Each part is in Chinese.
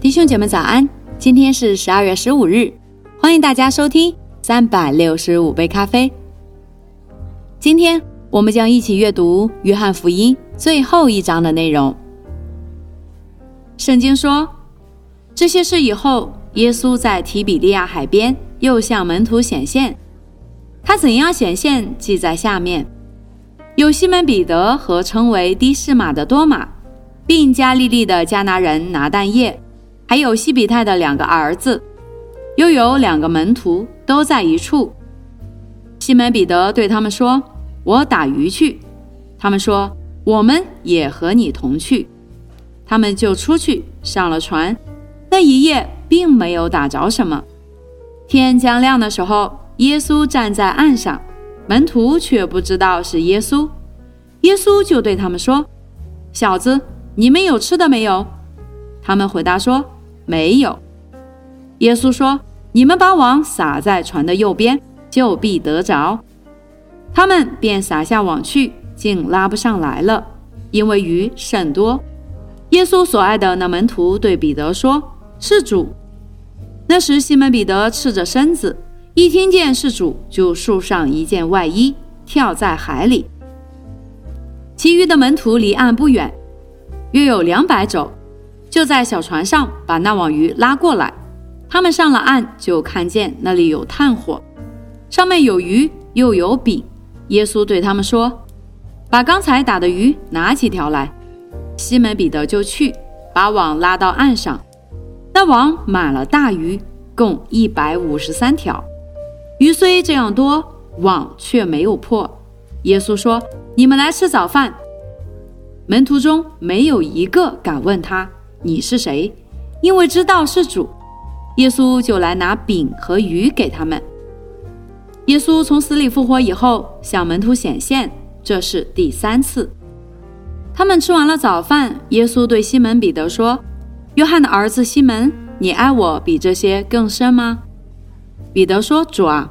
弟兄姐妹早安，今天是十二月十五日，欢迎大家收听三百六十五杯咖啡。今天我们将一起阅读约翰福音最后一章的内容。圣经说，这些事以后，耶稣在提比利亚海边又向门徒显现。他怎样显现，记在下面：有西门彼得和称为的士马的多马，并加利利的加拿人拿但业。还有西比泰的两个儿子，又有两个门徒都在一处。西门彼得对他们说：“我打鱼去。”他们说：“我们也和你同去。”他们就出去上了船。那一夜并没有打着什么。天将亮的时候，耶稣站在岸上，门徒却不知道是耶稣。耶稣就对他们说：“小子，你们有吃的没有？”他们回答说。没有，耶稣说：“你们把网撒在船的右边，就必得着。”他们便撒下网去，竟拉不上来了，因为鱼甚多。耶稣所爱的那门徒对彼得说：“是主。”那时西门彼得赤着身子，一听见是主，就束上一件外衣，跳在海里。其余的门徒离岸不远，约有两百肘。就在小船上把那网鱼拉过来，他们上了岸，就看见那里有炭火，上面有鱼，又有饼。耶稣对他们说：“把刚才打的鱼拿几条来。”西门彼得就去把网拉到岸上，那网满了大鱼，共一百五十三条。鱼虽这样多，网却没有破。耶稣说：“你们来吃早饭。”门徒中没有一个敢问他。你是谁？因为知道是主，耶稣就来拿饼和鱼给他们。耶稣从死里复活以后，向门徒显现，这是第三次。他们吃完了早饭，耶稣对西门彼得说：“约翰的儿子西门，你爱我比这些更深吗？”彼得说：“主啊，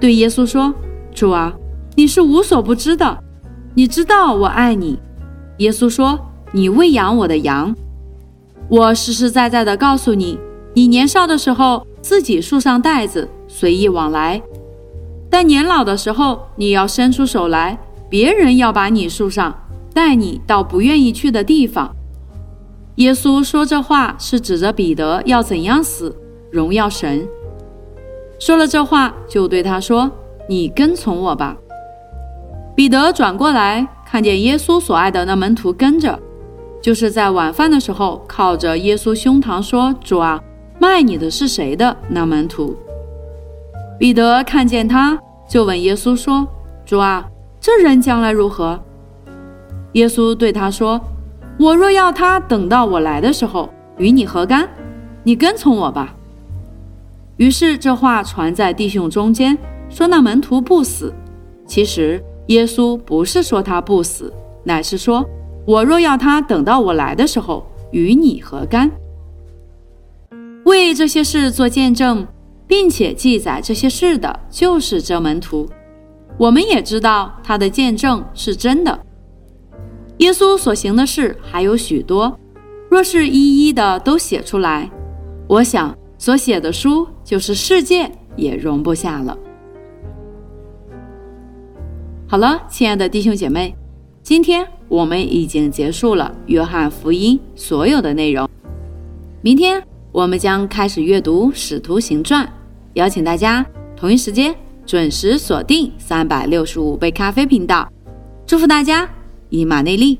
对耶稣说：“主啊，你是无所不知的，你知道我爱你。”耶稣说：“你喂养我的羊。”我实实在在的告诉你，你年少的时候自己束上带子，随意往来；但年老的时候，你要伸出手来，别人要把你束上，带你到不愿意去的地方。耶稣说这话是指着彼得要怎样死，荣耀神。说了这话，就对他说：“你跟从我吧。”彼得转过来，看见耶稣所爱的那门徒跟着。就是在晚饭的时候，靠着耶稣胸膛说：“主啊，卖你的是谁的？”那门徒彼得看见他，就问耶稣说：“主啊，这人将来如何？”耶稣对他说：“我若要他等到我来的时候，与你何干？你跟从我吧。”于是这话传在弟兄中间，说那门徒不死。其实耶稣不是说他不死，乃是说。我若要他等到我来的时候，与你何干？为这些事做见证，并且记载这些事的，就是这门徒。我们也知道他的见证是真的。耶稣所行的事还有许多，若是一一的都写出来，我想所写的书就是世界也容不下了。好了，亲爱的弟兄姐妹，今天。我们已经结束了《约翰福音》所有的内容，明天我们将开始阅读《使徒行传》，邀请大家同一时间准时锁定三百六十五杯咖啡频道，祝福大家以马内利。